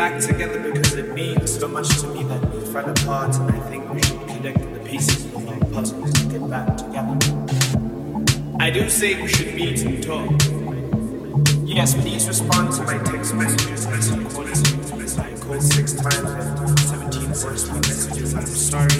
back together because it means so much to me that we fell apart, and I think we should connect the pieces of our puzzles to get back together. I do say we should meet and talk. Yes, please respond to my text messages as you call I called six times and 17 voice messages. I'm sorry.